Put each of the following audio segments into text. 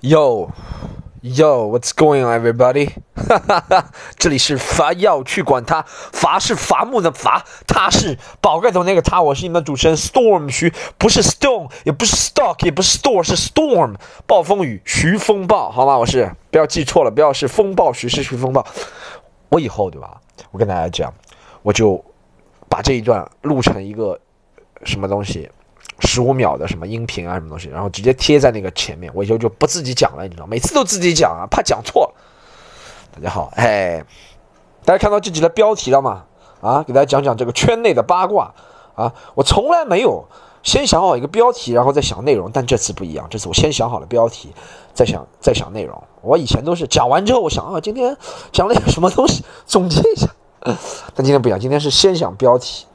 Yo Yo What's going on, everybody？哈哈哈，这里是伐要去管他，伐是伐木的伐，他是宝盖头那个他，我是你们的主持人 Storm 徐，不是 Stone，也不是 Stock，也不是 Store，是 Storm，暴风雨徐风暴，好吗？我是不要记错了，不要是风暴徐是徐风暴。我以后对吧？我跟大家讲，我就把这一段录成一个什么东西。十五秒的什么音频啊，什么东西，然后直接贴在那个前面，我以后就不自己讲了，你知道，每次都自己讲啊，怕讲错。大家好，哎，大家看到这集的标题了吗？啊，给大家讲讲这个圈内的八卦啊。我从来没有先想好一个标题，然后再想内容，但这次不一样，这次我先想好了标题，再想再想内容。我以前都是讲完之后，我想啊，今天讲了点什么东西，总结一下。但今天不一样，今天是先想标题。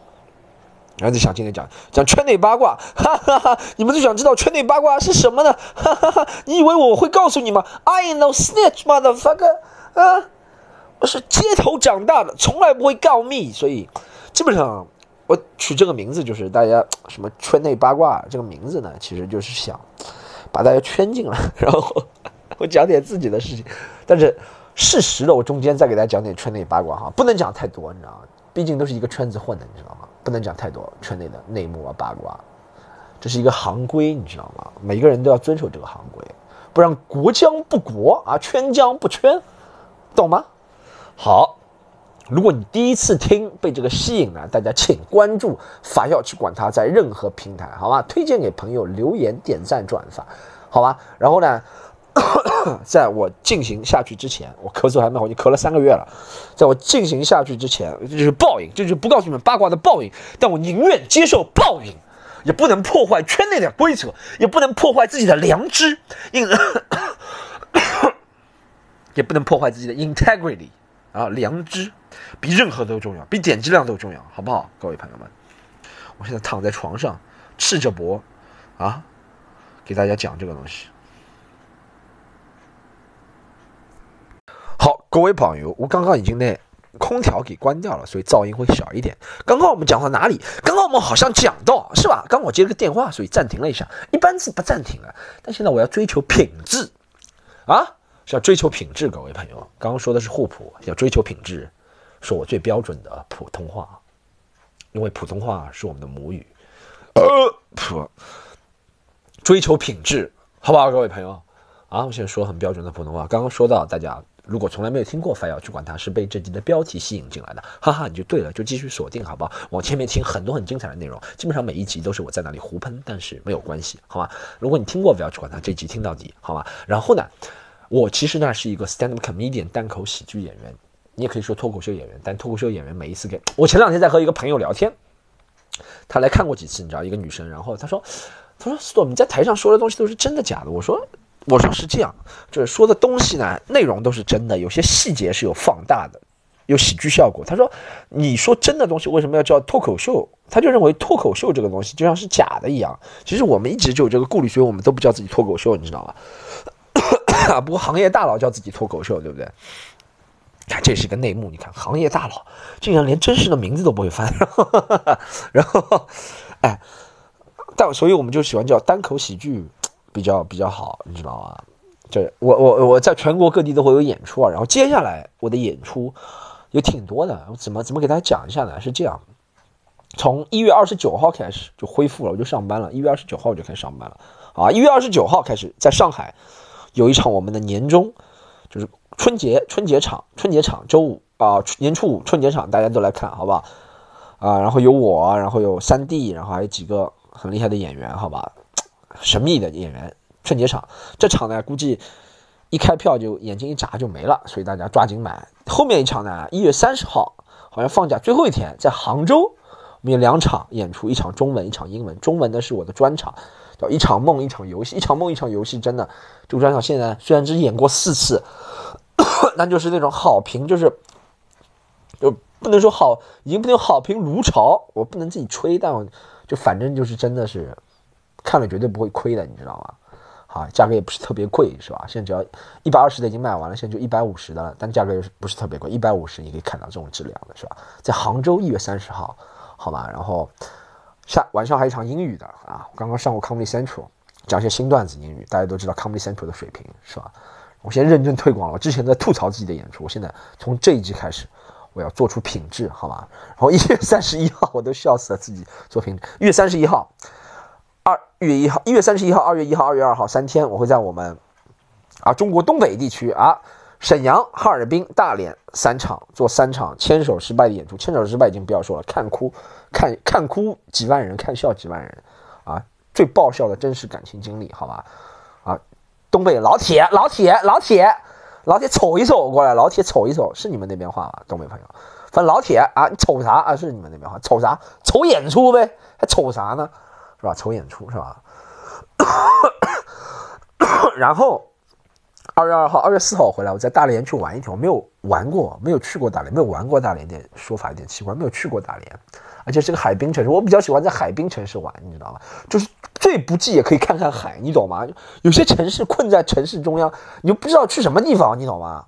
然后就想今天讲讲圈内八卦，哈哈哈！你们就想知道圈内八卦是什么呢？哈哈哈！你以为我会告诉你吗？I know snitch motherfucker，啊，我是街头长大的，从来不会告密，所以基本上我取这个名字就是大家什么圈内八卦这个名字呢，其实就是想把大家圈进来，然后 我讲点自己的事情，但是事实的我中间再给大家讲点圈内八卦哈，不能讲太多，你知道吗？毕竟都是一个圈子混的，你知道吗？不能讲太多圈内的内幕啊八卦，这是一个行规，你知道吗？每个人都要遵守这个行规，不然国将不国啊，圈将不圈，懂吗？好，如果你第一次听被这个吸引了，大家请关注法药去管他，在任何平台，好吧？推荐给朋友，留言、点赞、转发，好吧？然后呢？在我进行下去之前，我咳嗽还没好，已经咳了三个月了。在我进行下去之前，这就是报应，这就是不告诉你们八卦的报应。但我宁愿接受报应，也不能破坏圈内的规则，也不能破坏自己的良知，因 也不能破坏自己的 integrity 啊，良知比任何都重要，比点击量都重要，好不好，各位朋友们？我现在躺在床上，赤着脖啊，给大家讲这个东西。好，各位朋友，我刚刚已经那空调给关掉了，所以噪音会小一点。刚刚我们讲到哪里？刚刚我们好像讲到是吧？刚我接了个电话，所以暂停了一下。一般是不暂停的，但现在我要追求品质啊，是要追求品质。各位朋友，刚刚说的是互补，要追求品质，说我最标准的普通话，因为普通话是我们的母语。呃，普，追求品质，好不好？各位朋友啊，我现在说很标准的普通话。刚刚说到大家。如果从来没有听过，反要去管它，是被这集的标题吸引进来的，哈哈，你就对了，就继续锁定，好不好？往前面听很多很精彩的内容，基本上每一集都是我在那里胡喷，但是没有关系，好吗？如果你听过，不要去管它，这集听到底，好吗？然后呢，我其实呢是一个 stand up comedian 单口喜剧演员，你也可以说脱口秀演员，但脱口秀演员每一次给我前两天在和一个朋友聊天，他来看过几次，你知道，一个女生，然后他说，他说 Storm 你在台上说的东西都是真的假的？我说。我说是这样，就是说的东西呢，内容都是真的，有些细节是有放大的，有喜剧效果。他说，你说真的东西为什么要叫脱口秀？他就认为脱口秀这个东西就像是假的一样。其实我们一直就有这个顾虑，所以我们都不叫自己脱口秀，你知道吗？不过行业大佬叫自己脱口秀，对不对？看，这是个内幕。你看，行业大佬竟然连真实的名字都不会翻，然后，哎，但所以我们就喜欢叫单口喜剧。比较比较好，你知道吗？这我我我在全国各地都会有演出啊。然后接下来我的演出有挺多的，我怎么怎么给大家讲一下呢？是这样，从一月二十九号开始就恢复了，我就上班了。一月二十九号我就开始上班了啊！一月二十九号开始在上海有一场我们的年终，就是春节春节场，春节场周五啊，年初五春节场大家都来看好不好？啊，然后有我，然后有三弟，然后还有几个很厉害的演员，好吧？神秘的演员，春节场这场呢，估计一开票就眼睛一眨就没了，所以大家抓紧买。后面一场呢，一月三十号好像放假最后一天，在杭州，我们有两场演出，一场中文，一场英文。中文的是我的专场，叫一场梦，一场游戏。一场梦，一场游戏，真的这个专场现在虽然只演过四次，但就是那种好评，就是就不能说好，已经不能好评如潮，我不能自己吹，但我就反正就是真的是。看了绝对不会亏的，你知道吗？好，价格也不是特别贵，是吧？现在只要一百二十的已经卖完了，现在就一百五十的了，但价格又不是特别贵？一百五十你可以看到这种质量的，是吧？在杭州一月三十号，好吧。然后下晚上还有一场英语的啊，我刚刚上过 Comedy Central，讲一些新段子英语，大家都知道 Comedy Central 的水平是吧？我现在认真推广了，我之前在吐槽自己的演出，我现在从这一季开始，我要做出品质，好吧？然后一月三十一号，我都笑死了，自己做品。一月三十一号，二月一号，一月三十一号，二月一号，二月二号三天，我会在我们啊中国东北地区啊沈阳、哈尔滨、大连三场做三场牵手失败的演出，牵手失败已经不要说了，看哭看看哭几万人，看笑几万人啊，最爆笑的真实感情经历，好吧？啊东北老铁，老铁，老铁，老铁，瞅一瞅过来，老铁，瞅一瞅，是你们那边话吗？东北朋友，反正老铁啊，你瞅啥啊？是你们那边话，瞅啥？瞅演出呗，还瞅啥呢？是吧？瞅演出是吧？然后二月二号、二月四号回来，我在大连去玩一天，我没有玩过，没有去过大连，没有玩过大连，点说法有点奇怪，没有去过大连。而且是个海滨城市，我比较喜欢在海滨城市玩，你知道吗？就是最不济也可以看看海，你懂吗？有些城市困在城市中央，你就不知道去什么地方，你懂吗？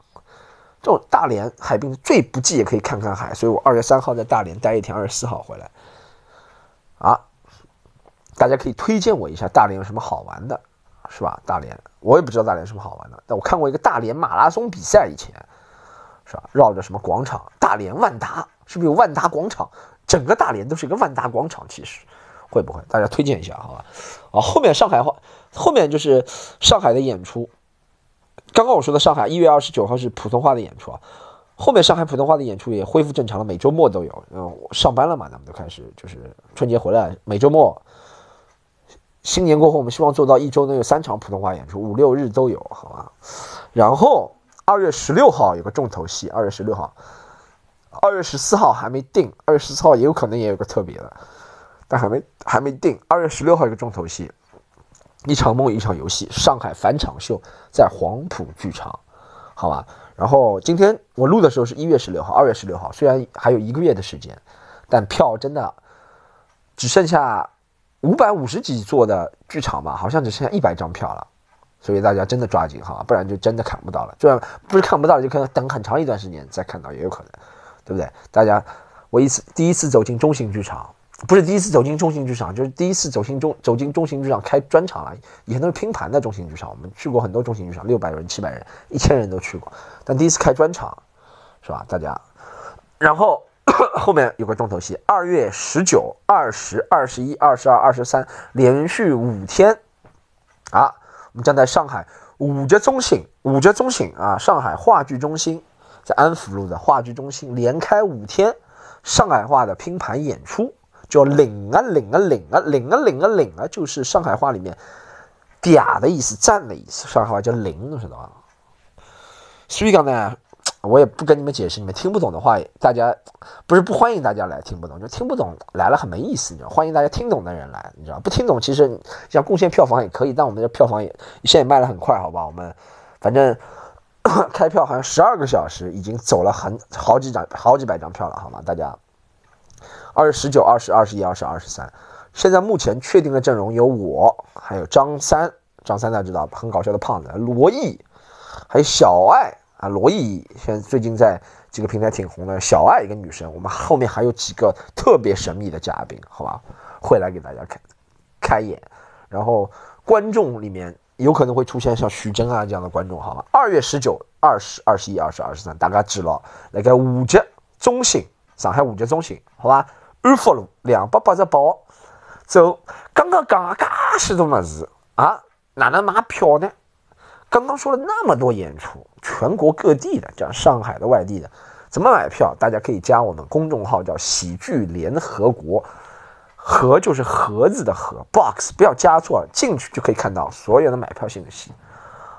这种大连海滨最不济也可以看看海，所以我二月三号在大连待一天，二十四号回来。大家可以推荐我一下大连有什么好玩的，是吧？大连我也不知道大连什么好玩的，但我看过一个大连马拉松比赛，以前是吧？绕着什么广场？大连万达是不是有万达广场？整个大连都是一个万达广场，其实会不会？大家推荐一下，好吧？啊，后面上海话，后面就是上海的演出。刚刚我说的上海一月二十九号是普通话的演出啊，后面上海普通话的演出也恢复正常了，每周末都有。嗯，上班了嘛，咱们都开始就是春节回来，每周末，新年过后，我们希望做到一周能有三场普通话演出，五六日都有，好吧？然后二月十六号有个重头戏，二月十六号。二月十四号还没定，二月十四号也有可能也有个特别的，但还没还没定。二月十六号一个重头戏，一场梦一场游戏，上海返场秀在黄埔剧场，好吧。然后今天我录的时候是一月十六号，二月十六号虽然还有一个月的时间，但票真的只剩下五百五十几座的剧场吧，好像只剩下一百张票了，所以大家真的抓紧哈，不然就真的看不到了。就不是看不到了，就可能等很长一段时间再看到也有可能。对不对？大家，我一次第一次走进中型剧场，不是第一次走进中型剧场，就是第一次走进中走进中型剧场开专场了。以前都是拼盘的中型剧场，我们去过很多中型剧场，六百人、七百人、一千人都去过。但第一次开专场，是吧？大家，然后后面有个重头戏，二月十九、二十二、十一、二十二、二十三，连续五天啊，我们将在上海五节中心，五节中心啊，上海话剧中心。在安福路的话剧中心连开五天，上海话的拼盘演出，叫领啊领啊领啊领啊领啊领啊，就是上海话里面嗲的意思，赞的意思。上海话叫领，知道吧？所以讲呢，我也不跟你们解释，你们听不懂的话，大家不是不欢迎大家来听不懂，就听不懂来了很没意思，你知道？欢迎大家听懂的人来，你知道？不听懂其实想贡献票房也可以，但我们的票房也现在也卖的很快，好吧？我们反正。开票好像十二个小时，已经走了很好几张、好几百张票了，好吗？大家，二十九、二十、二十一、二十、二十三，现在目前确定的阵容有我，还有张三，张三大家知道，很搞笑的胖子，罗毅，还有小爱啊，罗毅现在最近在几个平台挺红的，小爱一个女生，我们后面还有几个特别神秘的嘉宾，好吧，会来给大家开开眼，然后观众里面。有可能会出现像徐峥啊这样的观众，好吧？二月十九、二十、二十一、二十、二十三，大家知了。那个五节中心，上海五节中心，好吧？安福路两百八十八，走。刚刚讲了噶许多么子啊，哪能买票呢？刚刚说了那么多演出，全国各地的，讲上海的、外地的，怎么买票？大家可以加我们公众号，叫喜剧联合国。盒就是盒子的盒，box 不要加错，进去就可以看到所有的买票信息，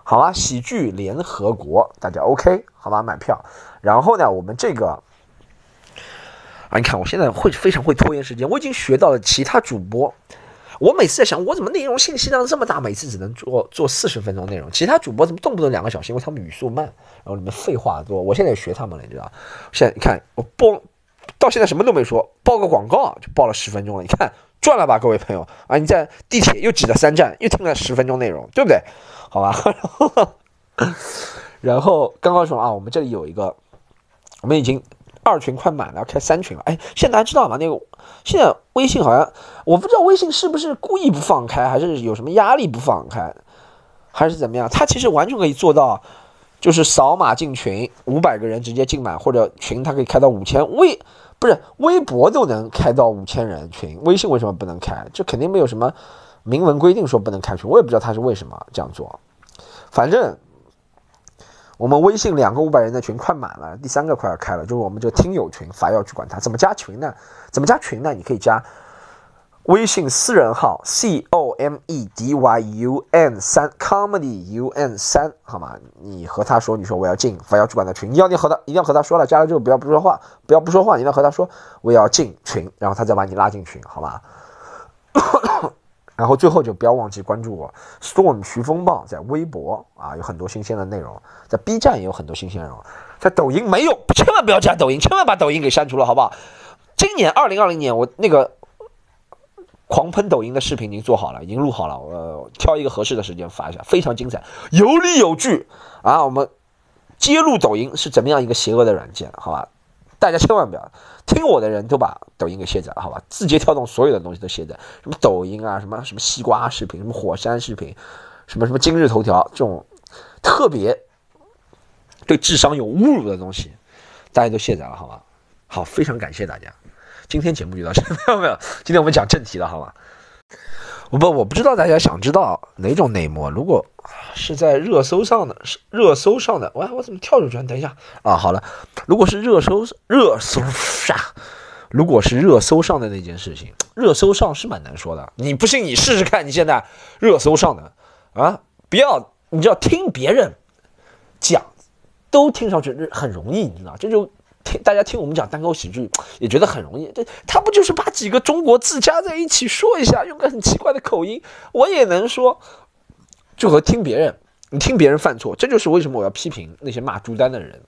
好吧？喜剧联合国，大家 OK 好吧？买票，然后呢，我们这个啊，你看我现在会非常会拖延时间，我已经学到了其他主播，我每次在想，我怎么内容信息量这么大，每次只能做做四十分钟内容，其他主播怎么动不动两个小时，因为他们语速慢，然后里面废话多，我现在也学他们了，你知道？现在你看我播。到现在什么都没说，报个广告就报了十分钟了，你看赚了吧，各位朋友啊！你在地铁又挤了三站，又听了十分钟内容，对不对？好吧，然后刚刚说啊，我们这里有一个，我们已经二群快满了，要开三群了。哎，现在大家知道吗？那个现在微信好像我不知道微信是不是故意不放开，还是有什么压力不放开，还是怎么样？它其实完全可以做到，就是扫码进群，五百个人直接进满，或者群它可以开到五千。微不是微博都能开到五千人群，微信为什么不能开？这肯定没有什么明文规定说不能开群，我也不知道他是为什么这样做。反正。我们微信两个五百人的群快满了，第三个快要开了，就是我们这个听友群，伐要去管它。怎么加群呢？怎么加群呢？你可以加微信私人号 c o m e d y u n 三 comedy u n 三，好吗？你和他说，你说我要进伐要去管的群，你要你和他一定要和他说了，加了之后不要不说话，不要不说话，你要和他说我要进群，然后他再把你拉进群，好吗？然后最后就不要忘记关注我，Storm 徐风暴在微博啊，有很多新鲜的内容，在 B 站也有很多新鲜内容，在抖音没有，千万不要加抖音，千万把抖音给删除了，好不好？今年二零二零年我那个狂喷抖音的视频已经做好了，已经录好了，我挑一个合适的时间发一下，非常精彩，有理有据啊！我们揭露抖音是怎么样一个邪恶的软件，好吧？大家千万不要听我的人都把抖音给卸载了，好吧？字节跳动所有的东西都卸载，什么抖音啊，什么什么西瓜视频，什么火山视频，什么什么今日头条这种特别对智商有侮辱的东西，大家都卸载了，好吧？好，非常感谢大家，今天节目就到这，没有没有，今天我们讲正题了，好吧？不我不知道大家想知道哪种内幕，如果是在热搜上的，是热搜上的，我，我怎么跳出去？等一下啊，好了，如果是热搜热搜上，如果是热搜上的那件事情，热搜上是蛮难说的。你不信你试试看，你现在热搜上的啊，不要，你就要听别人讲，都听上去很容易，你知道这就。听大家听我们讲单口喜剧，也觉得很容易。这他不就是把几个中国字加在一起说一下，用个很奇怪的口音，我也能说。就和听别人，你听别人犯错，这就是为什么我要批评那些骂朱丹的人。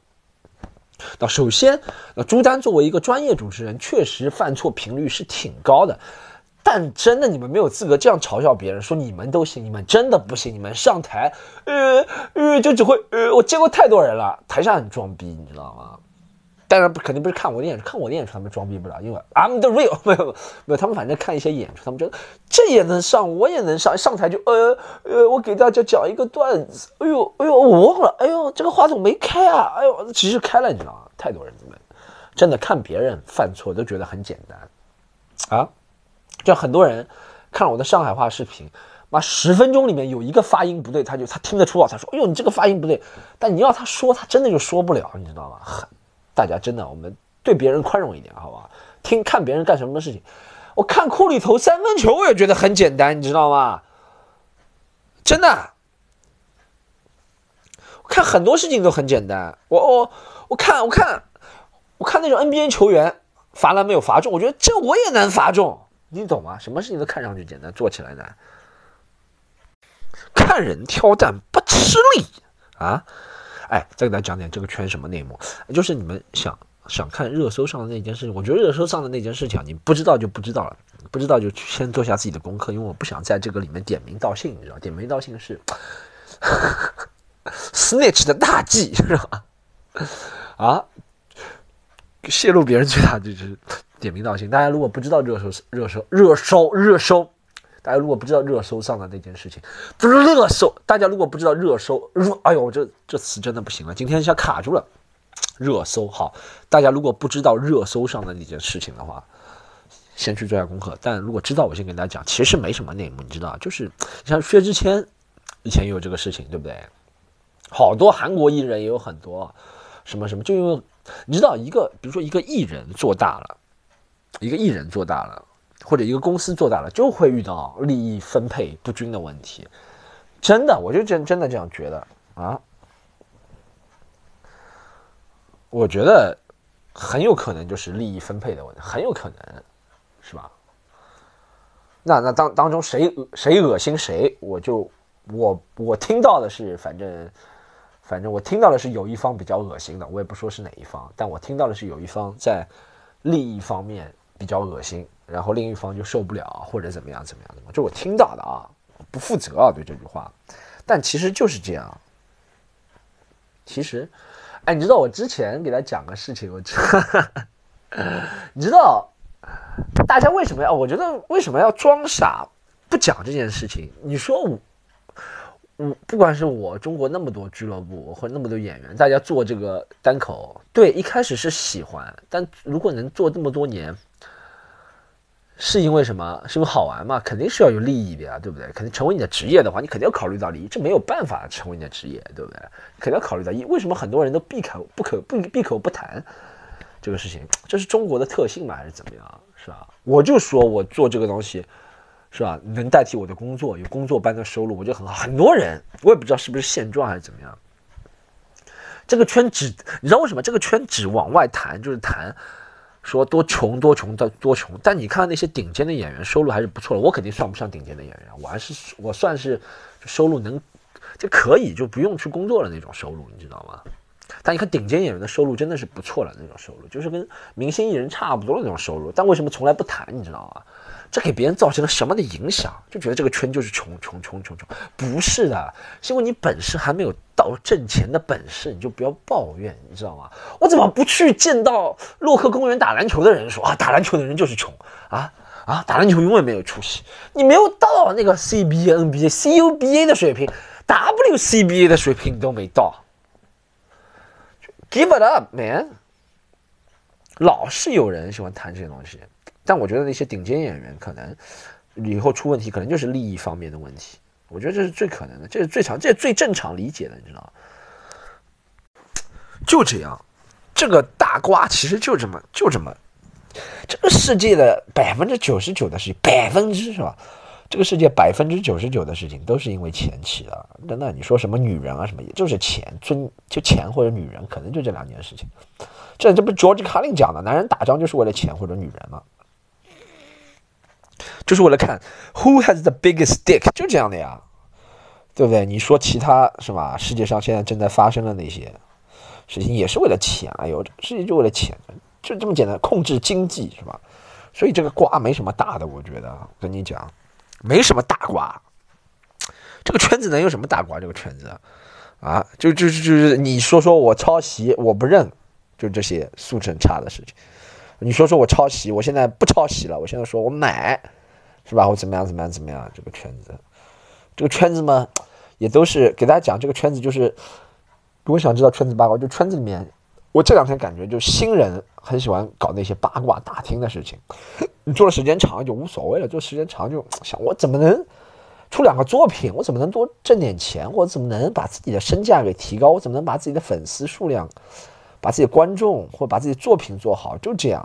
那首先，那朱丹作为一个专业主持人，确实犯错频率是挺高的。但真的，你们没有资格这样嘲笑别人，说你们都行，你们真的不行。你们上台，呃呃，就只会呃，我见过太多人了，台下很装逼，你知道吗？当然不，肯定不是看我的演出，看我的演出他们装逼不了，因为 I'm the real，没有没有，他们反正看一些演出，他们觉得这也能上，我也能上，上台就呃呃，我给大家讲一个段子，哎呦哎呦，我忘了，哎呦这个话筒没开啊，哎呦其实开了，你知道吗？太多人怎么真的看别人犯错都觉得很简单啊，就很多人看我的上海话视频，妈十分钟里面有一个发音不对，他就他听得出啊，他说哎呦你这个发音不对，但你要他说，他真的就说不了，你知道吗？很。大家真的，我们对别人宽容一点，好吧？听看别人干什么事情，我看库里投三分球，我也觉得很简单，你知道吗？真的，看很多事情都很简单。我我我看我看我看那种 NBA 球员罚篮没有罚中，我觉得这我也能罚中，你懂吗？什么事情都看上去简单，做起来难。看人挑担不吃力啊！哎，再给大家讲点这个圈什么内幕，就是你们想想看热搜上的那件事情，我觉得热搜上的那件事情，你不知道就不知道了，不知道就先做下自己的功课，因为我不想在这个里面点名道姓，你知道，点名道姓是 snitch 的大忌，是吧？啊，泄露别人最大就是点名道姓。大家如果不知道热搜热搜热搜热搜。大家如果不知道热搜上的那件事情，不是热搜。大家如果不知道热搜，热，哎呦，这这词真的不行了，今天一下卡住了。热搜好，大家如果不知道热搜上的那件事情的话，先去做下功课。但如果知道，我先跟大家讲，其实没什么内幕，你知道，就是像薛之谦以前也有这个事情，对不对？好多韩国艺人也有很多什么什么，就因为你知道，一个比如说一个艺人做大了，一个艺人做大了。或者一个公司做大了，就会遇到利益分配不均的问题。真的，我就真真的这样觉得啊。我觉得很有可能就是利益分配的问题，很有可能是吧？那那当当中谁谁恶心谁，我就我我听到的是，反正反正我听到的是有一方比较恶心的，我也不说是哪一方，但我听到的是有一方在利益方面比较恶心。然后另一方就受不了，或者怎么样怎么样的，就我听到的啊，不负责啊，对这句话，但其实就是这样。其实，哎，你知道我之前给他讲个事情，我知，你知道大家为什么要？我觉得为什么要装傻不讲这件事情？你说我，我不管是我中国那么多俱乐部或者那么多演员，大家做这个单口，对，一开始是喜欢，但如果能做这么多年。是因为什么？是因为好玩嘛？肯定是要有利益的呀，对不对？肯定成为你的职业的话，你肯定要考虑到利益，这没有办法成为你的职业，对不对？肯定要考虑到。为什么很多人都闭口不可不闭口不谈这个事情？这是中国的特性嘛，还是怎么样？是吧？我就说我做这个东西，是吧？能代替我的工作，有工作般的收入，我觉得很好。很多人我也不知道是不是现状还是怎么样。这个圈只你知道为什么？这个圈只往外谈，就是谈。说多穷多穷的多穷，但你看那些顶尖的演员收入还是不错的。我肯定算不上顶尖的演员，我还是我算是收入能就可以就不用去工作的那种收入，你知道吗？但你看顶尖演员的收入真的是不错的，那种收入就是跟明星艺人差不多的那种收入。但为什么从来不谈？你知道吗？这给别人造成了什么的影响？就觉得这个圈就是穷穷穷穷穷，不是的，是因为你本事还没有到挣钱的本事，你就不要抱怨，你知道吗？我怎么不去见到洛克公园打篮球的人说啊，打篮球的人就是穷啊啊，打篮球永远没有出息，你没有到那个 CBA、NBA、CUBA 的水平，WCBA 的水平你都没到，Give it up, man！老是有人喜欢谈这些东西。但我觉得那些顶尖演员可能以后出问题，可能就是利益方面的问题。我觉得这是最可能的，这是最常，这是最正常理解的，你知道吗？就这样，这个大瓜其实就这么就这么，这个世界的百分之九十九的事情，百分之是吧？这个世界百分之九十九的事情都是因为钱起的。真的，你说什么女人啊什么，也就是钱，尊就钱或者女人，可能就这两件事情。这这不是 George Carlin 讲的，男人打仗就是为了钱或者女人吗？就是为了看 who has the biggest dick，就这样的呀，对不对？你说其他是吧？世界上现在正在发生的那些事情也是为了钱，哎呦，世界就为了钱，就这么简单，控制经济是吧？所以这个瓜没什么大的，我觉得跟你讲，没什么大瓜。这个圈子能有什么大瓜？这个圈子啊，就就是就是你说说我抄袭，我不认，就这些素质很差的事情。你说说我抄袭，我现在不抄袭了，我现在说我买，是吧？我怎么样怎么样怎么样？这个圈子，这个圈子嘛，也都是给大家讲这个圈子，就是如果想知道圈子八卦，就圈子里面，我这两天感觉就新人很喜欢搞那些八卦打听的事情。你做的时间长就无所谓了，做时间长就想我怎么能出两个作品，我怎么能多挣点钱，我怎么能把自己的身价给提高，我怎么能把自己的粉丝数量。把自己的观众或把自己作品做好，就这样，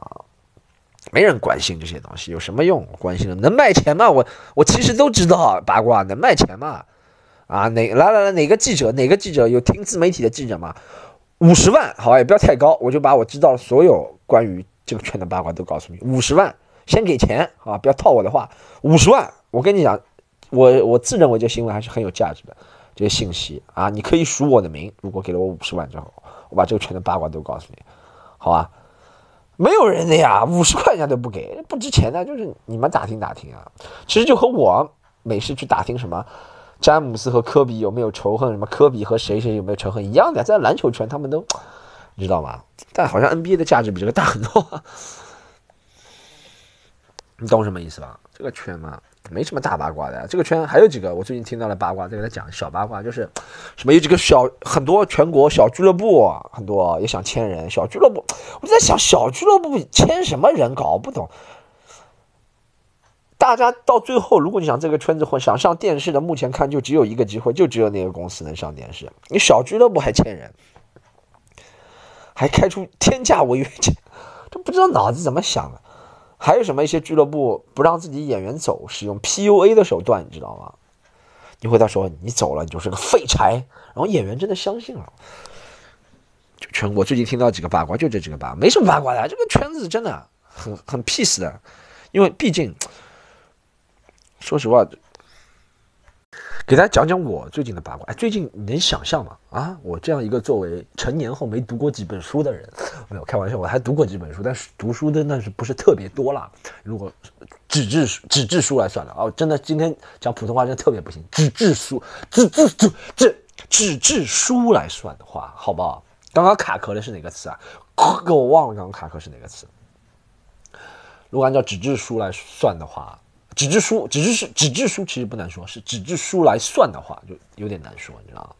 没人关心这些东西有什么用？关心了能卖钱吗？我我其实都知道八卦能卖钱吗？啊，哪来来来哪个记者哪个记者有听自媒体的记者吗？五十万好也不要太高，我就把我知道所有关于这个圈的八卦都告诉你。五十万先给钱啊，不要套我的话。五十万，我跟你讲，我我自认为这新闻还是很有价值的，这些信息啊，你可以署我的名，如果给了我五十万之后。我把这个圈的八卦都告诉你，好吧？没有人的呀，五十块钱都不给，不值钱的，就是你们打听打听啊。其实就和我每次去打听什么詹姆斯和科比有没有仇恨，什么科比和谁谁有没有仇恨一样的，在篮球圈他们都你知道吗？但好像 NBA 的价值比这个大很多，你懂什么意思吧？这个圈嘛。没什么大八卦的，这个圈还有几个，我最近听到了八卦，再给他讲小八卦，就是什么有几个小很多全国小俱乐部，很多也想签人，小俱乐部，我就在想小俱乐部签什么人，搞不懂。大家到最后，如果你想这个圈子混，想上电视的，目前看就只有一个机会，就只有那个公司能上电视。你小俱乐部还签人，还开出天价违约金，都不知道脑子怎么想的。还有什么一些俱乐部不让自己演员走，使用 PUA 的手段，你知道吗？你回答说你走了，你就是个废柴，然后演员真的相信了。就全国最近听到几个八卦，就这几个八卦，没什么八卦的，这个圈子真的很很 peace 的，因为毕竟，说实话。给大家讲讲我最近的八卦。哎，最近你能想象吗？啊，我这样一个作为成年后没读过几本书的人，没有开玩笑，我还读过几本书，但是读书的那是不是特别多了？如果纸质书纸质书来算了哦，真的今天讲普通话真的特别不行。纸质书，纸质纸纸纸质书来算的话，好不好？刚刚卡壳的是哪个词啊？给我忘了，刚刚卡壳是哪个词？如果按照纸质书来算的话，纸质书、纸质是纸质书，其实不难说，是纸质书来算的话，就有点难说，你知道吗？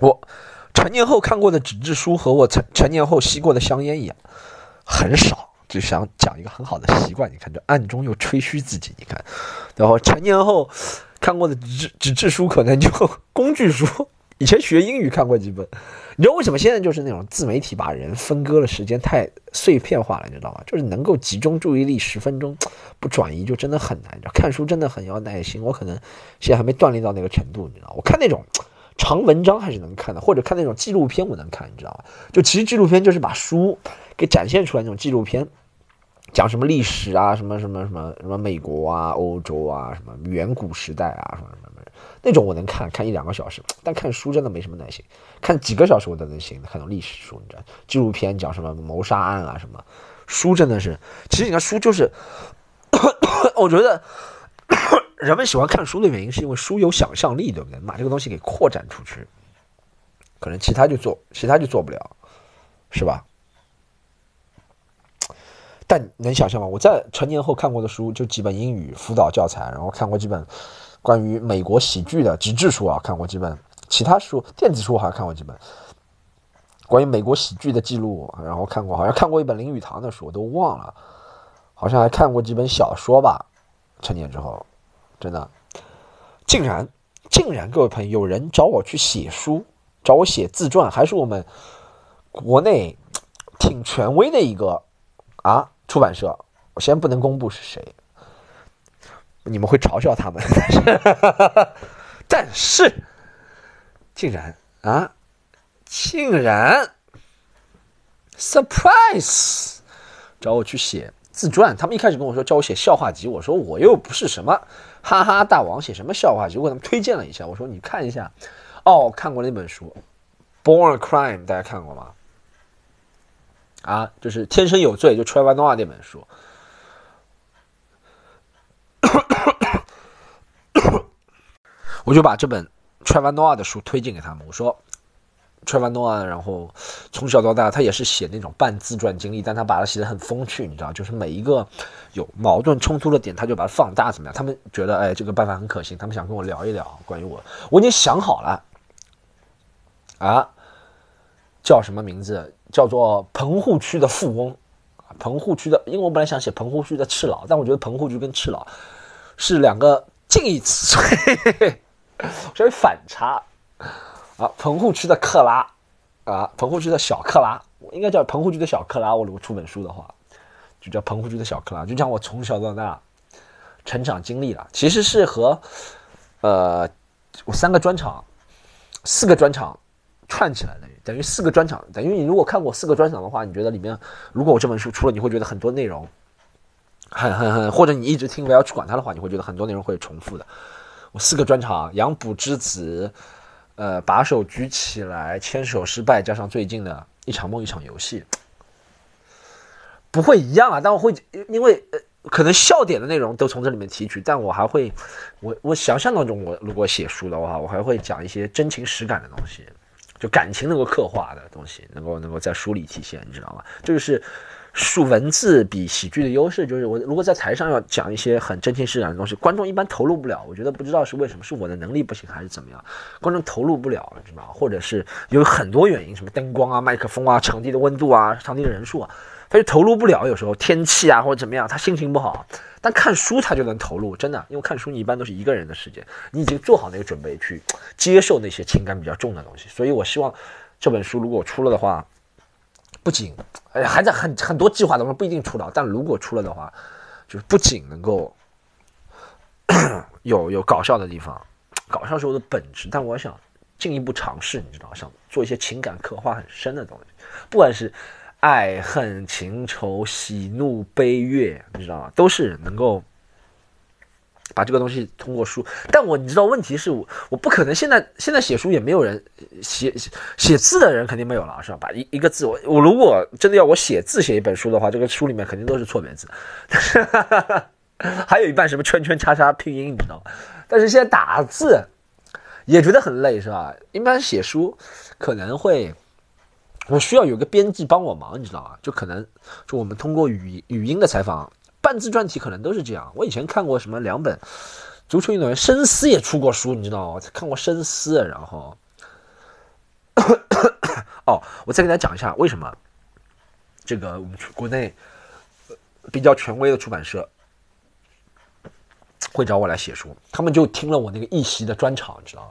我成年后看过的纸质书和我成成年后吸过的香烟一样，很少。就想讲一个很好的习惯，你看，就暗中又吹嘘自己，你看。然后成年后看过的纸纸质书，可能就工具书。以前学英语看过几本，你知道为什么现在就是那种自媒体把人分割的时间太碎片化了，你知道吗？就是能够集中注意力十分钟不转移，就真的很难。看书真的很要耐心，我可能现在还没锻炼到那个程度，你知道我看那种长文章还是能看的，或者看那种纪录片我能看，你知道吗？就其实纪录片就是把书给展现出来那种纪录片。讲什么历史啊，什么什么什么什么美国啊、欧洲啊，什么远古时代啊，什么什么那种我能看看一两个小时，但看书真的没什么耐心，看几个小时我都能行。看种历史书，你知道，纪录片讲什么谋杀案啊什么，书真的是，其实你看书就是，我觉得人们喜欢看书的原因是因为书有想象力，对不对？把这个东西给扩展出去，可能其他就做，其他就做不了，是吧？但能想象吗？我在成年后看过的书就几本英语辅导教材，然后看过几本关于美国喜剧的纸质书啊，看过几本其他书，电子书好像看过几本关于美国喜剧的记录，然后看过好像看过一本林语堂的书，我都忘了，好像还看过几本小说吧。成年之后，真的竟然竟然各位朋友有人找我去写书，找我写自传，还是我们国内挺权威的一个啊。出版社，我先不能公布是谁，你们会嘲笑他们，但是，但是，竟然啊，竟然，surprise，找我去写自传。他们一开始跟我说叫我写笑话集，我说我又不是什么哈哈大王，写什么笑话集？我给他们推荐了一下，我说你看一下，哦，看过那本书《Born Crime》，大家看过吗？啊，就是《天生有罪》就 Trevor Noah 那本书，我就把这本 Trevor Noah 的书推荐给他们。我说，Trevor Noah，然后从小到大他也是写那种半自传经历，但他把它写的很风趣，你知道，就是每一个有矛盾冲突的点，他就把它放大，怎么样？他们觉得，哎，这个办法很可行，他们想跟我聊一聊关于我，我已经想好了，啊，叫什么名字？叫做棚户区的富翁，棚户区的，因为我本来想写棚户区的赤佬，但我觉得棚户区跟赤佬是两个近义词，所以反差啊。棚户区的克拉啊，棚户区的小克拉，应该叫棚户区的小克拉。我如果出本书的话，就叫棚户区的小克拉，就讲我从小到大成长经历了，其实是和呃我三个专场、四个专场串起来的。等于四个专场，等于你如果看过四个专场的话，你觉得里面如果我这本书出了，你会觉得很多内容很很很，或者你一直听不要去管它的话，你会觉得很多内容会重复的。我四个专场，杨浦之子，呃，把手举起来，牵手失败，加上最近的一场梦一场游戏，不会一样啊。但我会因为呃，可能笑点的内容都从这里面提取，但我还会，我我想象当中，我如果写书的话，我还会讲一些真情实感的东西。就感情能够刻画的东西，能够能够在书里体现，你知道吗？这就是数文字比喜剧的优势。就是我如果在台上要讲一些很真情实感的东西，观众一般投入不了。我觉得不知道是为什么，是我的能力不行还是怎么样，观众投入不了，你知道吗？或者是有很多原因，什么灯光啊、麦克风啊、场地的温度啊、场地的人数啊。他就投入不了，有时候天气啊或者怎么样，他心情不好。但看书他就能投入，真的，因为看书你一般都是一个人的时间，你已经做好那个准备去接受那些情感比较重的东西。所以我希望这本书如果出了的话，不仅还在很很多计划当中不一定出了，但如果出了的话，就是不仅能够 有有搞笑的地方，搞笑是我的本质，但我想进一步尝试，你知道，想做一些情感刻画很深的东西，不管是。爱恨情仇喜怒悲乐，你知道吗？都是能够把这个东西通过书。但我你知道，问题是我我不可能现在现在写书也没有人写写字的人肯定没有了，是吧？把一一个字，我我如果真的要我写字写一本书的话，这个书里面肯定都是错别字，还有一半什么圈圈叉叉拼音，你知道吗？但是现在打字也觉得很累，是吧？一般写书可能会，我需要有个编辑帮我忙，你知道吗？就可能就我们通过语语音的采访，半自传体可能都是这样。我以前看过什么两本足球运动员，深思也出过书，你知道吗？我看过深思，然后，哦，我再给大家讲一下为什么这个我们国内比较权威的出版社。会找我来写书，他们就听了我那个一席的专场，知道吗？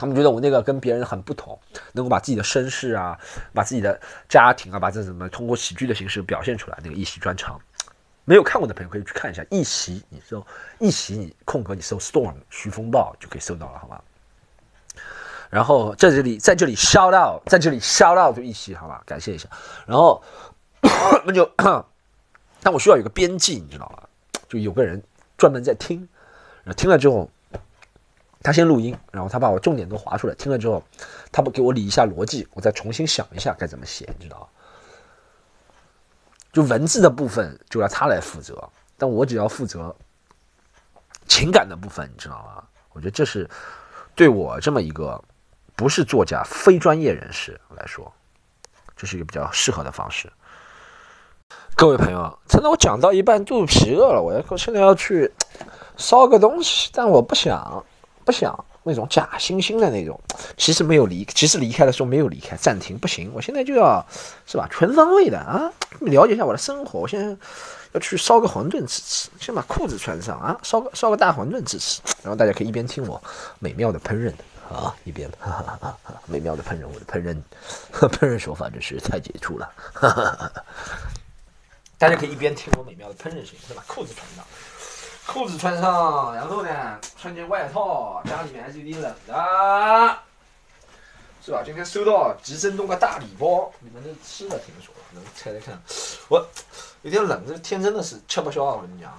他们觉得我那个跟别人很不同，能够把自己的身世啊，把自己的家庭啊，把这怎么通过喜剧的形式表现出来。那个一席专场，没有看过的朋友可以去看一下。一席，你搜一席，你空格你搜 storm 徐风暴就可以搜到了，好吗？然后在这里，在这里 shout out，在这里 shout out 就一席，好吧？感谢一下。然后 那就，但我需要有个编辑，你知道吗？就有个人。专门在听，听了之后，他先录音，然后他把我重点都划出来。听了之后，他不给我理一下逻辑，我再重新想一下该怎么写，你知道就文字的部分就让他来负责，但我只要负责情感的部分，你知道吗？我觉得这是对我这么一个不是作家、非专业人士来说，这是一个比较适合的方式。各位朋友，真的我讲到一半肚皮饿了，我要现在要去 烧个东西，但我不想，不想那种假惺惺的那种。其实没有离，其实离开的时候没有离开，暂停不行，我现在就要是吧，全方位的啊，了解一下我的生活。我现在要去烧个馄饨吃吃，先把裤子穿上啊，烧个烧个大馄饨吃吃，然后大家可以一边听我美妙的烹饪啊，一边美妙的烹饪，我的烹饪烹饪手法真是太杰出了。哈哈哈哈大家可以一边听我美妙的烹饪声音，再把裤子穿上，裤子穿上，然后呢，穿件外套，家里面还是有点冷的，是吧？今天收到吉森东的大礼包，你们都吃了，听说能拆来看？我有点冷，这天真的是吃不消啊！我跟你讲。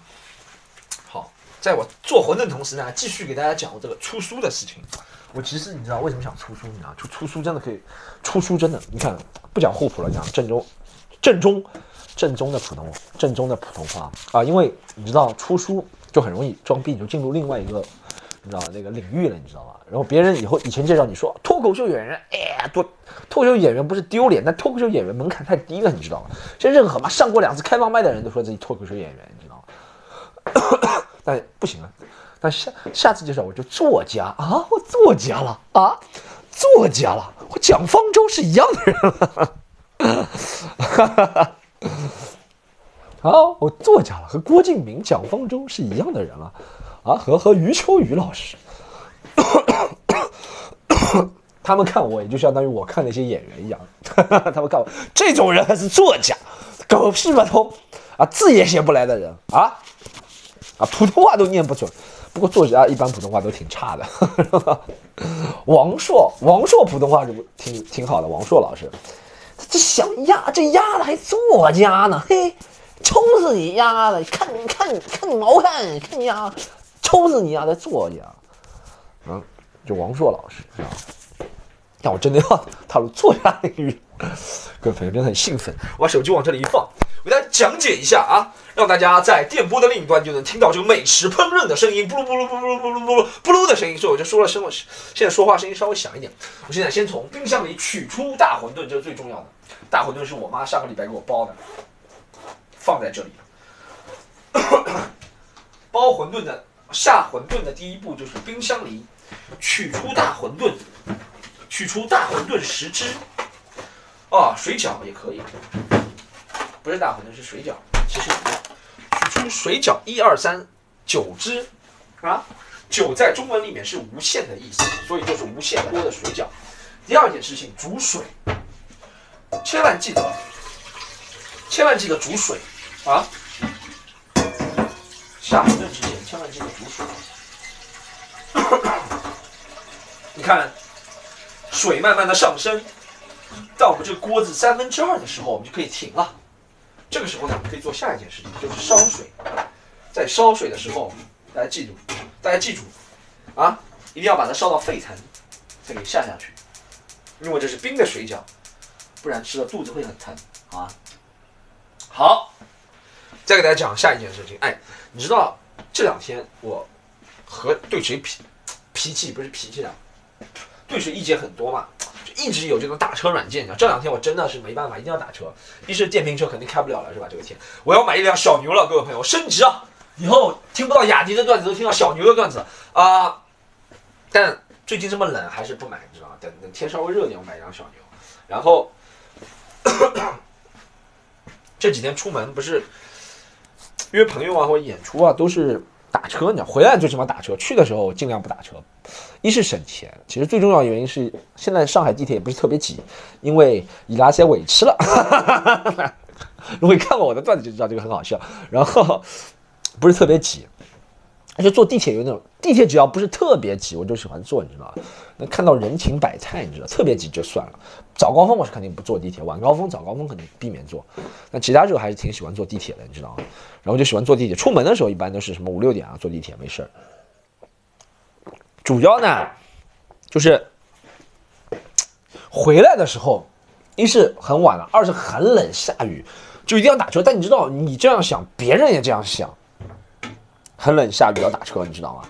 好，在我做馄饨同时呢，继续给大家讲我这个出书的事情。我其实你知道为什么想出书？你知道，就出书真的可以，出书真的，你看不讲互谱了，讲正宗，正宗。正宗的普通，正宗的普通话啊！因为你知道出书就很容易装逼，你就进入另外一个，你知道那个领域了，你知道吗？然后别人以后以前介绍你说脱口秀演员，哎，多脱口秀演员不是丢脸，但脱口秀演员门槛太低了，你知道吗？这任何嘛上过两次开放麦的人都说自己脱口秀演员，你知道吗？但不行了，但下下次介绍我就作家啊，我作家了啊，作家了，我蒋方舟是一样的人了，哈哈哈。啊，我作家了，和郭敬明、蒋方舟是一样的人了，啊，和和余秋雨老师，他们看我也就相当于我看那些演员一样，他们看我这种人还是作家，狗屁不通啊，字也写不来的人。啊，啊，普通话都念不准，不过作家一般普通话都挺差的，王朔，王朔普通话是不挺挺好的，王朔老师。这小丫，这丫的还作家呢？嘿，抽死你丫的！看你，看你，看你毛看，看你丫，抽死你丫的作家！嗯，就王朔老师是吧？但我真的要踏入作家领域，各位朋友真的很兴奋。我把手机往这里一放，我给大家讲解一下啊，让大家在电波的另一端就能听到这个美食烹饪的声音，布鲁布鲁布鲁布鲁布鲁布鲁的声音。所以我就说了声，现在说话声音稍微响一点。我现在先从冰箱里取出大馄饨，这是最重要的。大馄饨是我妈上个礼拜给我包的，放在这里。包馄饨的下馄饨的第一步就是冰箱里取出大馄饨。取出大馄饨十只，啊，水饺也可以，不是大馄饨是水饺，其实一样。取出水饺一二三九只，啊，九在中文里面是无限的意思，所以就是无限多的水饺。第二件事情，煮水，千万记得，千万记得煮水，啊，下馄饨之前千万记得煮水。你看。水慢慢的上升，到我们这个锅子三分之二的时候，我们就可以停了。这个时候呢，我们可以做下一件事情，就是烧水。在烧水的时候，大家记住，大家记住，啊，一定要把它烧到沸腾，再给下下去，因为这是冰的水饺，不然吃了肚子会很疼啊。好，再给大家讲下一件事情。哎，你知道这两天我和对谁脾脾气不是脾气的，对谁意见很多嘛，就一直有这种打车软件。你知道这两天我真的是没办法，一定要打车。一是电瓶车肯定开不了了，是吧？这个天，我要买一辆小牛了，各位朋友，升级啊！以后听不到雅迪的段子，都听到小牛的段子啊。但最近这么冷，还是不买，你知道吗？等等天稍微热点，我买一辆小牛。然后 这几天出门不是约朋友啊，或者演出啊，都是打车。你，回来最起码打车，去的时候尽量不打车。一是省钱，其实最重要的原因是现在上海地铁也不是特别挤，因为伊拉些委屈了。如果你看过我的段子就知道这个很好笑。然后不是特别挤。而且坐地铁有那种地铁，只要不是特别挤，我就喜欢坐，你知道吧？能看到人情百态，你知道，特别挤就算了。早高峰我是肯定不坐地铁，晚高峰、早高峰肯定避免坐。那其他时候还是挺喜欢坐地铁的，你知道吗？然后就喜欢坐地铁，出门的时候一般都是什么五六点啊，坐地铁没事儿。主要呢，就是回来的时候，一是很晚了，二是很冷，下雨，就一定要打车。但你知道，你这样想，别人也这样想。很冷，下雨要打车，你知道吗？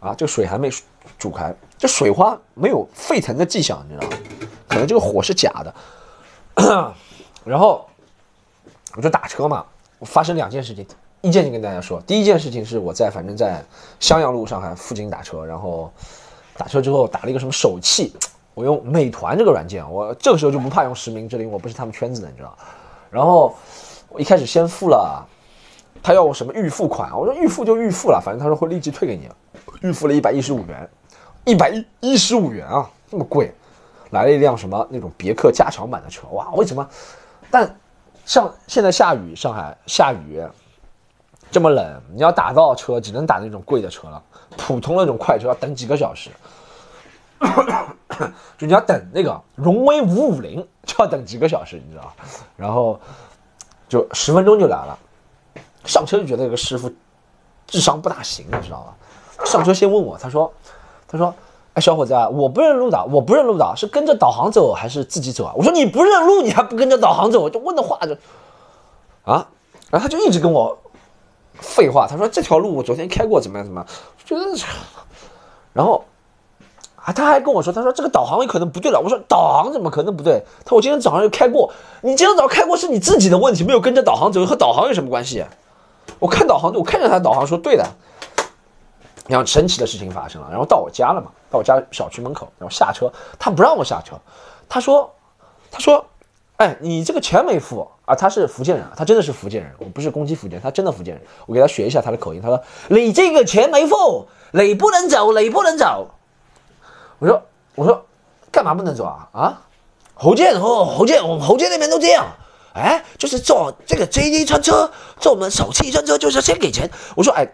啊，这水还没煮开，这水花没有沸腾的迹象，你知道吗？可能这个火是假的。然后我就打车嘛，我发生两件事情，一件就跟大家说，第一件事情是我在反正在襄阳路上海附近打车，然后打车之后打了一个什么手气，我用美团这个软件，我这个时候就不怕用实名制了，因为我不是他们圈子的，你知道。然后我一开始先付了。他要我什么预付款？我说预付就预付了，反正他说会立即退给你。预付了一百一十五元，一百一十五元啊，这么贵！来了一辆什么那种别克加长版的车，哇，为什么？但像现在下雨，上海下雨，这么冷，你要打到车只能打那种贵的车了，普通那种快车要等几个小时，就你要等那个荣威五五零就要等几个小时，你知道然后就十分钟就来了。上车就觉得这个师傅智商不大行，你知道吗？上车先问我，他说：“他说，哎，小伙子啊，我不认路的，我不认路的，是跟着导航走还是自己走啊？”我说：“你不认路，你还不跟着导航走？”就问的话就啊，然后他就一直跟我废话。他说：“这条路我昨天开过，怎么样？怎么样？”觉得，然后啊，他还跟我说：“他说这个导航有可能不对了。”我说：“导航怎么可能不对？”他说：“我今天早上又开过，你今天早上开过是你自己的问题，没有跟着导航走，和导航有什么关系？”我看导航，我看着他导航说对的，然后神奇的事情发生了，然后到我家了嘛，到我家小区门口，然后下车，他不让我下车，他说，他说，哎，你这个钱没付啊？他是福建人，他真的是福建人，我不是攻击福建，他真的福建人，我给他学一下他的口音，他说你这个钱没付，你不能走，你不能走。我说，我说，干嘛不能走啊？啊，福建哦，福建，我们福建那边都这样。哎，就是坐这个 J D 专车，坐我们首汽专车就是先给钱。我说，哎，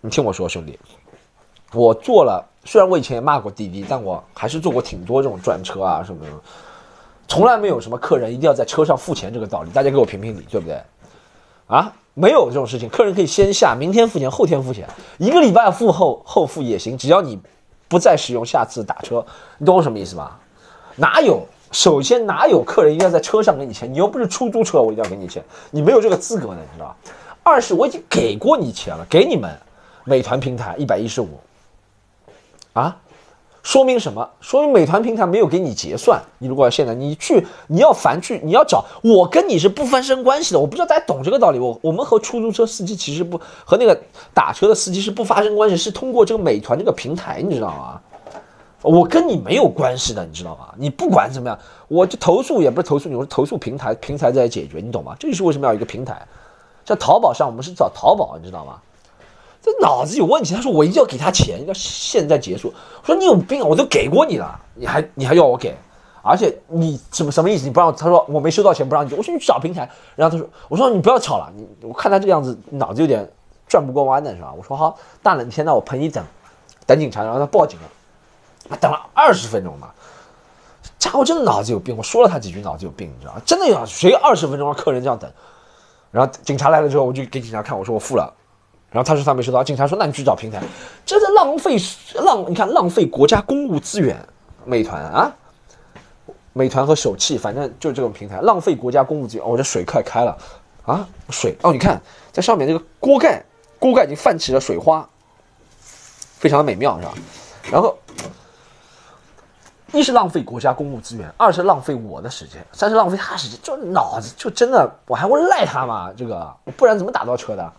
你听我说，兄弟，我坐了，虽然我以前也骂过滴滴，但我还是坐过挺多这种专车啊什么的，从来没有什么客人一定要在车上付钱这个道理。大家给我评评理，对不对？啊，没有这种事情，客人可以先下，明天付钱，后天付钱，一个礼拜付后后付也行，只要你不再使用下次打车，你懂我什么意思吗？哪有？首先，哪有客人一定要在车上给你钱？你又不是出租车，我一定要给你钱，你没有这个资格的，你知道吧？二是我已经给过你钱了，给你们美团平台一百一十五，啊，说明什么？说明美团平台没有给你结算。你如果现在你去，你要烦去，你要找我跟你是不发生关系的。我不知道大家懂这个道理。我我们和出租车司机其实不和那个打车的司机是不发生关系，是通过这个美团这个平台，你知道吗？我跟你没有关系的，你知道吗？你不管怎么样，我就投诉也不是投诉你，我是投诉平台，平台在解决，你懂吗？这就是为什么要一个平台。像淘宝上，我们是找淘宝，你知道吗？这脑子有问题。他说我一定要给他钱，要现在结束。我说你有病啊！我都给过你了，你还你还要我给？而且你什么什么意思？你不让？他说我没收到钱，不让你。我说你去找平台。然后他说，我说你不要吵了，你我看他这个样子，脑子有点转不过弯的是吧？我说好，大冷天的我陪你等，等警察，然后他报警了。等了二十分钟呢，家伙真的脑子有病！我说了他几句，脑子有病，你知道吗？真的要谁二十分钟让客人这样等？然后警察来了之后，我就给警察看，我说我付了。然后他说他没收到，警察说那你去找平台，这是浪费浪，你看浪费国家公务资源。美团啊，美团和手气，反正就是这种平台，浪费国家公务资源。我这水快开了啊，水哦，你看在上面这个锅盖，锅盖已经泛起了水花，非常的美妙，是吧？然后，一是浪费国家公共资源，二是浪费我的时间，三是浪费他时间，就脑子就真的，我还会赖他吗？这个，不然怎么打到车的？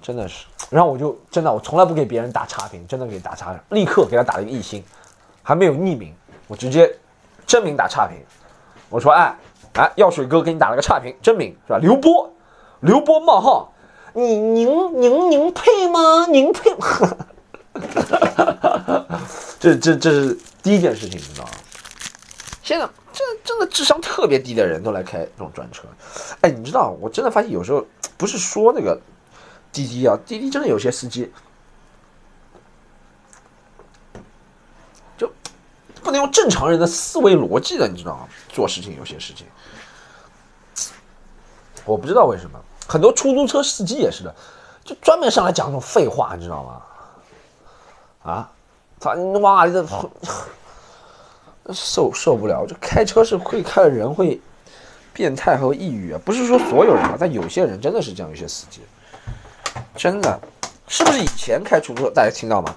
真的是，然后我就真的，我从来不给别人打差评，真的给打差评，立刻给他打了一个一星，还没有匿名，我直接真名打差评。我说，哎哎，药水哥给你打了个差评，真名是吧？刘波，刘波冒号，你您您您配吗？您配吗？这这这是第一件事情，你知道吗？现在真真的智商特别低的人都来开这种专车，哎，你知道，我真的发现有时候不是说那个滴滴啊，滴滴真的有些司机就不能用正常人的思维逻辑的，你知道吗？做事情有些事情，我不知道为什么，很多出租车司机也是的，就专门上来讲这种废话，你知道吗？啊，他哇，这受受不了！这开车是会开的人会变态和抑郁啊，不是说所有人啊，但有些人真的是这样。有些司机真的，是不是以前开出租车大家听到吗？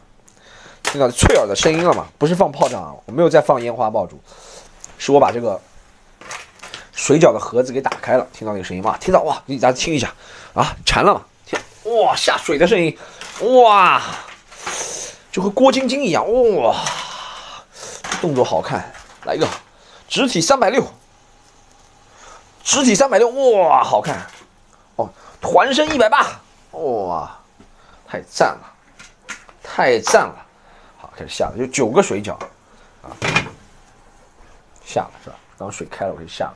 听到脆耳的声音了吗？不是放炮仗啊，我没有在放烟花爆竹，是我把这个水饺的盒子给打开了，听到那个声音吗？听到哇，给大家听一下啊，馋了吗？听哇，下水的声音，哇！就和郭晶晶一样哇，动作好看，来一个直体三百六，直体三百六哇，好看。哦，团身一百八。哇，太赞了，太赞了，好开始下了，就九个水饺。啊，下了是吧？刚水开了我就下了，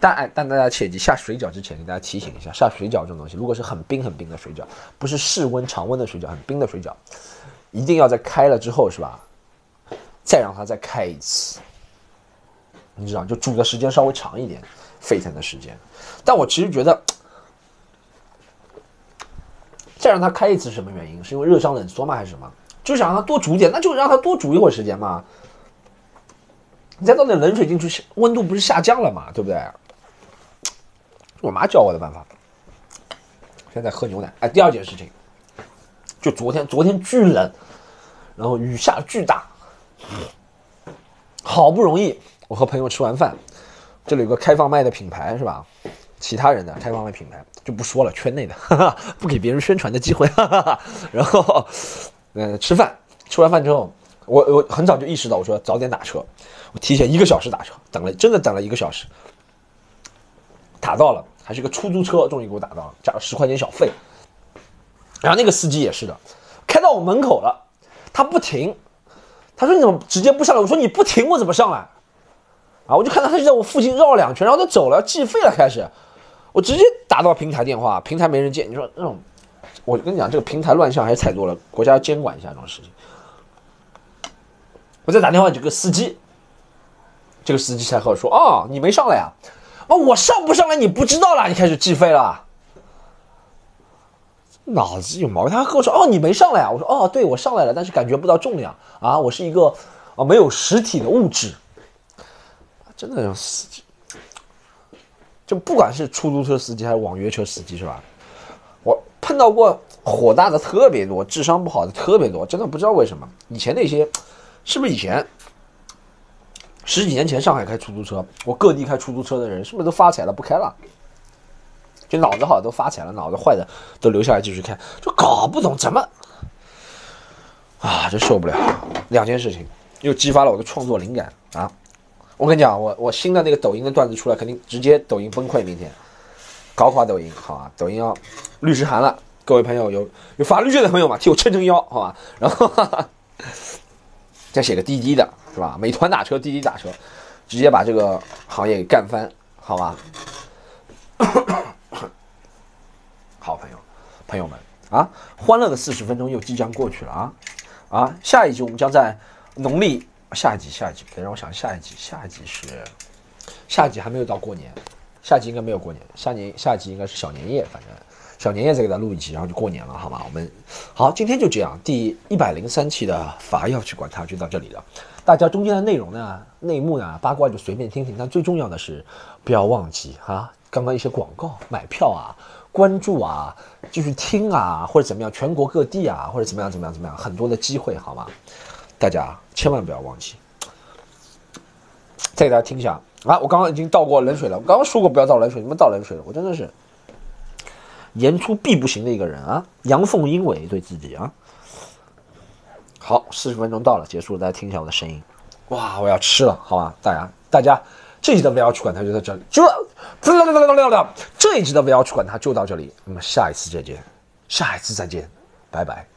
但哎，但大家切记下水饺之前给大家提醒一下，下水饺这种东西，如果是很冰很冰的水饺，不是室温常温的水饺，很冰的水饺。一定要在开了之后是吧？再让它再开一次，你知道，就煮的时间稍微长一点，沸腾的时间。但我其实觉得，再让它开一次是什么原因？是因为热胀冷缩吗？还是什么？就想让它多煮点，那就让它多煮一会儿时间嘛。你再倒点冷水进去，温度不是下降了嘛？对不对？我妈教我的办法。现在喝牛奶。哎，第二件事情。就昨天，昨天巨冷，然后雨下巨大，好不容易我和朋友吃完饭，这里有个开放麦的品牌是吧？其他人的开放麦品牌就不说了，圈内的哈哈 不给别人宣传的机会。哈 哈然后，嗯，吃饭，吃完饭之后，我我很早就意识到，我说早点打车，我提前一个小时打车，等了真的等了一个小时，打到了，还是个出租车，终于给我打到了，加了十块钱小费。然后那个司机也是的，开到我门口了，他不停，他说你怎么直接不上来？我说你不停我怎么上来？啊，我就看到他就在我附近绕了两圈，然后他走了，计费了开始，我直接打到平台电话，平台没人接。你说那种，我跟你讲，这个平台乱象还是太多了，国家要监管一下这种事情。我再打电话这个司机，这个司机才和我说，哦，你没上来啊？哦，我上不上来你不知道了，你开始计费了。脑子有毛病，他跟我说：“哦，你没上来啊？”我说：“哦，对我上来了，但是感觉不到重量啊，我是一个啊没有实体的物质。”真的要死，就不管是出租车司机还是网约车司机，是吧？我碰到过火大的特别多，智商不好的特别多，真的不知道为什么。以前那些是不是以前十几年前上海开出租车，我各地开出租车的人是不是都发财了，不开了？就脑子好都发财了，脑子坏的都留下来继续看，就搞不懂怎么啊，真受不了。两件事情又激发了我的创作灵感啊！我跟你讲，我我新的那个抖音的段子出来，肯定直接抖音崩溃，明天搞垮抖音，好吧？抖音要律师函了，各位朋友有有法律界的朋友嘛，替我撑撑腰，好吧？然后哈哈再写个滴滴的是吧？美团打车，滴滴打车，直接把这个行业给干翻，好吧？好朋友，朋友们啊，欢乐的四十分钟又即将过去了啊啊！下一集我们将在农历下一集，下一集，等让我想下一集，下一集是下一集还没有到过年，下一集应该没有过年，下年下一集应该是小年夜，反正小年夜再给他录一集，然后就过年了，好吗？我们好，今天就这样，第一百零三期的法要去管它就到这里了。大家中间的内容呢，内幕呢，八卦就随便听听，但最重要的是不要忘记哈，刚刚一些广告买票啊。关注啊，继续听啊，或者怎么样，全国各地啊，或者怎么样怎么样怎么样，很多的机会，好吗？大家千万不要忘记。再给大家听一下啊，我刚刚已经倒过冷水了，我刚刚说过不要倒冷水，你们倒冷水了，我真的是言出必不行的一个人啊，阳奉阴违对自己啊。好，四十分钟到了，结束了，大家听一下我的声音。哇，我要吃了，好吧，大家大家。这一集的 V 要去管它就到这里，就这一集的 V 要去管它就到这里。那么下一次再见，下一次再见，拜拜。